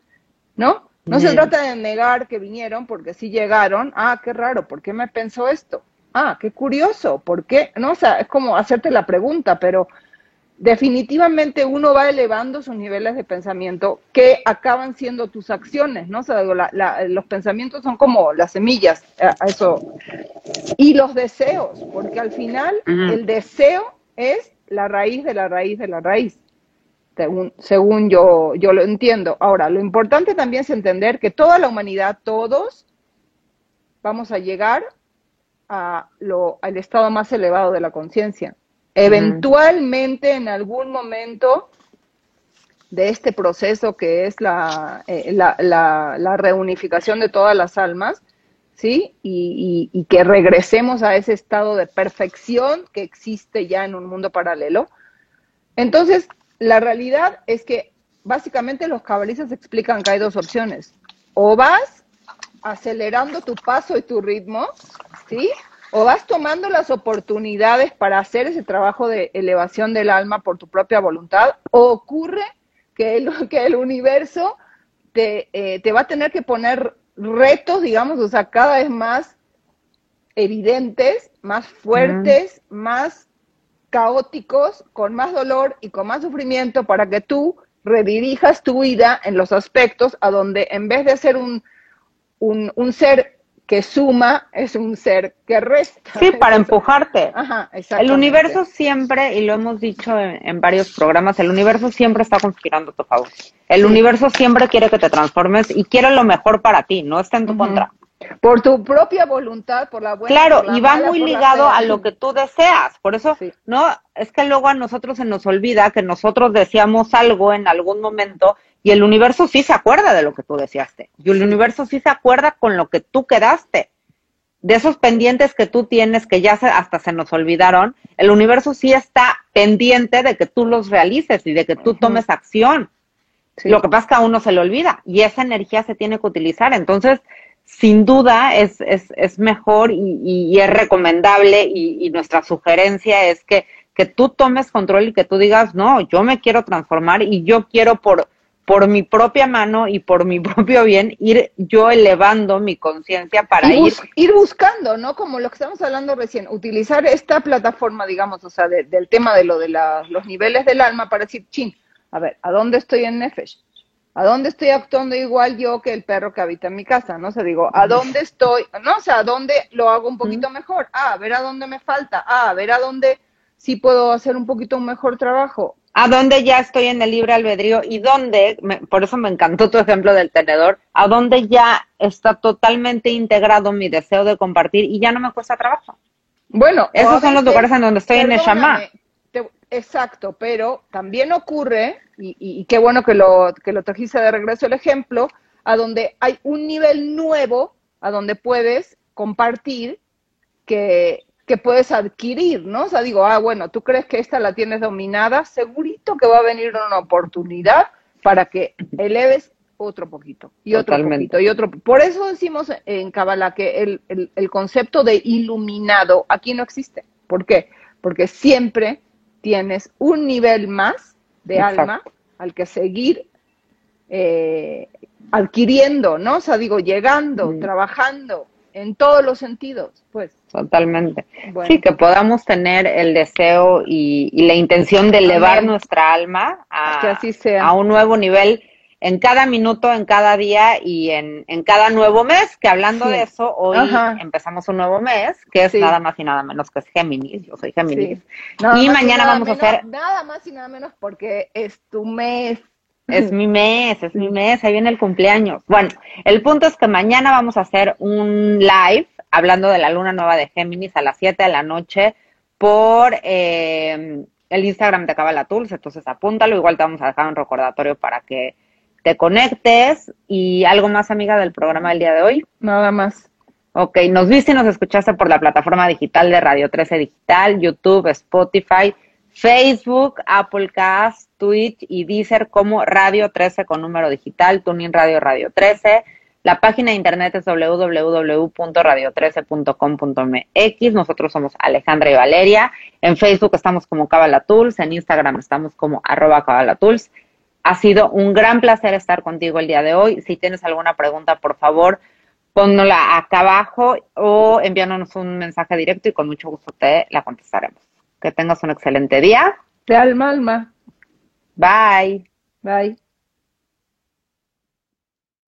¿no? No se trata de negar que vinieron, porque sí llegaron. Ah, qué raro, ¿por qué me pensó esto? ah, qué curioso, ¿por qué? No, o sea, es como hacerte la pregunta, pero definitivamente uno va elevando sus niveles de pensamiento que acaban siendo tus acciones, ¿no? O sea, los pensamientos son como las semillas, eso. Y los deseos, porque al final el deseo es la raíz de la raíz de la raíz, según, según yo, yo lo entiendo. Ahora, lo importante también es entender que toda la humanidad, todos, vamos a llegar a lo, al estado más elevado de la conciencia. Eventualmente, en algún momento de este proceso que es eh, la, la, reunificación de todas las almas, ¿sí? Y, y, que regresemos a ese estado de perfección que existe ya en un mundo paralelo. Entonces, la realidad es que básicamente los cabalistas explican que hay dos opciones. O vas acelerando tu paso y tu ritmo, ¿sí? O vas tomando las oportunidades para hacer ese trabajo de elevación del alma por tu propia voluntad, o ocurre que el, que el universo te, eh, te va a tener que poner retos, digamos, o sea, cada vez más evidentes, más fuertes, más caóticos, con más dolor y con más sufrimiento para que tú redirijas tu vida en los aspectos a donde en vez de ser un, un, un ser que suma es un ser que resta. Sí, para empujarte. Ajá, el universo siempre, y lo hemos dicho en, varios programas, el universo siempre está conspirando a tu favor. El universo siempre quiere que te transformes y quiere lo mejor para ti, no está en tu contra. Por tu propia voluntad, por la buena. Claro, y va muy ligado a lo que tú deseas. Por eso, no, es que luego a nosotros se nos olvida que nosotros deseamos algo en algún momento y el universo sí se acuerda de lo que tú deseaste. Y el universo sí se acuerda con lo que tú quedaste. De esos pendientes que tú tienes que ya hasta se nos olvidaron, el universo sí está pendiente de que tú los realices y de que tú tomes acción. Lo que pasa es que a uno se le olvida y esa energía se tiene que utilizar. Entonces, sin duda es, es, es mejor y, es recomendable y, y, nuestra sugerencia es que, que tú tomes control y que tú digas, no, yo me quiero transformar y yo quiero por, por mi propia mano y por mi propio bien, ir yo elevando mi conciencia para ir... ir buscando, ¿no? Como lo que estamos hablando recién, utilizar esta plataforma, digamos, o sea, del tema de lo de los niveles del alma para decir, chin, a ver, ¿a dónde estoy en Nefesh? ¿A dónde estoy actuando igual yo que el perro que habita en mi casa? ¿No? O sea, digo, ¿a dónde estoy? No, o sea, ¿a dónde lo hago un poquito mejor? Ah, a ver a dónde me falta. Ah, a ver a dónde sí puedo hacer un poquito un mejor trabajo a dónde ya estoy en el libre albedrío y dónde, por eso me encantó tu ejemplo del tenedor, a dónde ya está totalmente integrado mi deseo de compartir y ya no me cuesta trabajo. Bueno, esos son los lugares en donde estoy en el Shama. Exacto, pero también ocurre, y, y, qué bueno que lo, que lo trajiste de regreso el ejemplo, a donde hay un nivel nuevo, a donde puedes compartir que, que puedes adquirir, ¿no? O sea, digo, ah, bueno, tú crees que esta la tienes dominada, segurito que va a venir una oportunidad para que eleves otro poquito y otro poquito y otro. Por eso decimos en Kabbalah que el, el, concepto de iluminado aquí no existe. ¿Por qué? Porque siempre tienes un nivel más de alma al que seguir eh, adquiriendo, ¿no? O sea, digo, llegando, trabajando, en todos los sentidos, pues. Totalmente. Sí, que podamos tener el deseo y, la intención de elevar nuestra alma a, a un nuevo nivel en cada minuto, en cada día y en, en cada nuevo mes, que hablando de eso, hoy empezamos un nuevo mes, que es nada más y nada menos que es Géminis, yo soy Géminis. Y mañana vamos a hacer... Nada más y nada menos porque es tu mes. Es mi mes, es mi mes, ahí viene el cumpleaños. Bueno, el punto es que mañana vamos a hacer un live hablando de la luna nueva de Géminis a las 7 de la noche por eh, el Instagram de Cabala Tools, entonces apúntalo, igual te vamos a dejar un recordatorio para que te conectes y algo más, amiga, del programa del día de hoy. Nada más. Ok, nos viste y nos escuchaste por la plataforma digital de Radio 13 Digital, YouTube, Spotify, Facebook, Applecast, Twitch y Deezer como Radio 13 con número digital, Tuning Radio Radio 13. La página de internet es www.radio13.com.mx. Nosotros somos Alejandra y Valeria. En Facebook estamos como Cabalatools, en Instagram estamos como arroba Cabalatools. Ha sido un gran placer estar contigo el día de hoy. Si tienes alguna pregunta, por favor, pónnola acá abajo o envíanos un mensaje directo y con mucho gusto te la contestaremos. Que tengas un excelente día. De alma, alma. Bye. Bye.